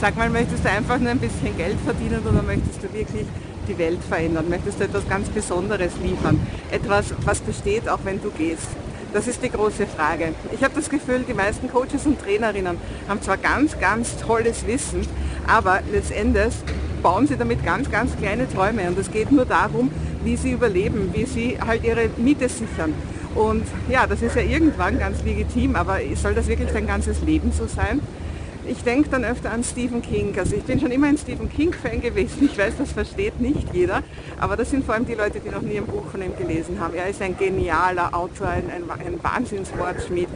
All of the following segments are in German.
Sag mal, möchtest du einfach nur ein bisschen Geld verdienen oder möchtest du wirklich die Welt verändern? Möchtest du etwas ganz Besonderes liefern? Etwas, was besteht, auch wenn du gehst? Das ist die große Frage. Ich habe das Gefühl, die meisten Coaches und Trainerinnen haben zwar ganz, ganz tolles Wissen, aber letztendlich bauen sie damit ganz, ganz kleine Träume. Und es geht nur darum, wie sie überleben, wie sie halt ihre Miete sichern. Und ja, das ist ja irgendwann ganz legitim, aber soll das wirklich dein ganzes Leben so sein? Ich denke dann öfter an Stephen King. Also ich bin schon immer ein Stephen King-Fan gewesen. Ich weiß, das versteht nicht jeder, aber das sind vor allem die Leute, die noch nie ein Buch von ihm gelesen haben. Er ist ein genialer Autor, ein, ein, ein Wahnsinnswortschmied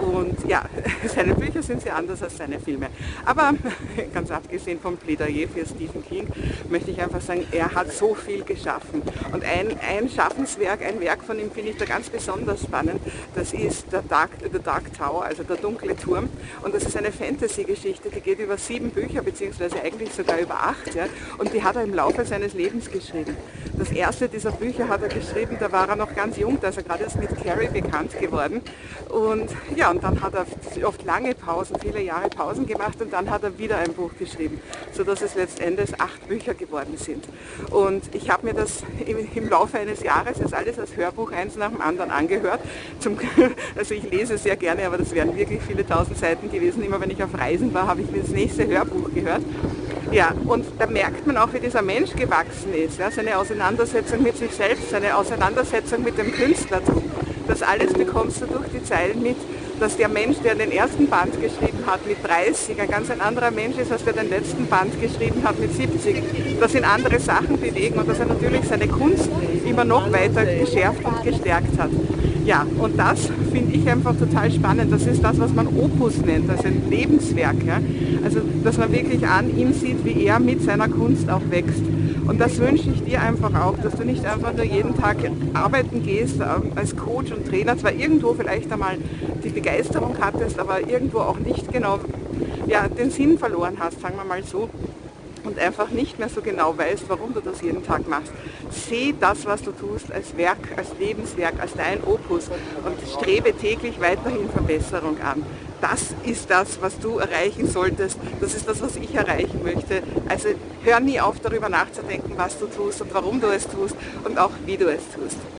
und ja, seine Bücher sind sehr anders als seine Filme. Aber ganz abgesehen vom Plädoyer für Stephen King möchte ich einfach sagen, er hat so viel geschaffen. Und ein, ein Schaffenswerk, ein Werk von ihm finde ich da ganz besonders spannend. Das ist der Dark, The Dark Tower, also der dunkle Turm. Und das ist eine Fantasy Geschichte, die geht über sieben Bücher, beziehungsweise eigentlich sogar über acht. Ja, und die hat er im Laufe seines Lebens geschrieben. Das erste dieser Bücher hat er geschrieben, da war er noch ganz jung, da ist er gerade erst mit Carrie bekannt geworden. Und ja, und dann hat er oft lange Pausen, viele Jahre Pausen gemacht und dann hat er wieder ein Buch geschrieben, sodass es letztendlich acht Bücher geworden sind. Und ich habe mir das im, im, Laufe eines Jahres jetzt alles als Hörbuch eins nach dem anderen angehört. Zum, also ich lese sehr gerne, aber das wären wirklich viele tausend Seiten gewesen. Immer wenn ich auf Reisen war, habe ich mir das nächste Hörbuch gehört. Ja, und da merkt man auch, wie dieser Mensch gewachsen ist. Ja, seine Auseinandersetzung mit sich selbst, seine Auseinandersetzung mit dem Künstlertum. Das alles bekommst du durch die Zeilen mit, dass der Mensch, der den ersten Band geschrieben hat mit 30, ein ganz ein anderer Mensch ist, als der den letzten Band geschrieben hat mit 70. Dass ihn andere Sachen bewegen und dass er natürlich seine Kunst immer noch weiter geschärft und gestärkt hat. Ja, und das finde ich einfach total spannend. Das ist das, was man Opus nennt, also ein Lebenswerk. Ja? Also, dass man wirklich an ihm sieht, wie er mit seiner Kunst auch wächst. Und das wünsche ich dir einfach auch, dass du nicht einfach nur jeden Tag arbeiten gehst ähm, als Coach und Trainer, zwar irgendwo vielleicht einmal die Begeisterung hattest, aber irgendwo auch nicht genau ja, den Sinn verloren hast, sagen wir mal so und einfach nicht mehr so genau weißt, warum du das jeden Tag machst. Seh das, was du tust, als Werk, als Lebenswerk, als dein Opus und strebe täglich weiterhin Verbesserung an. Das ist das, was du erreichen solltest. Das ist das, was ich erreichen möchte. Also hör nie auf, darüber nachzudenken, was du tust und warum du es tust und auch wie du es tust.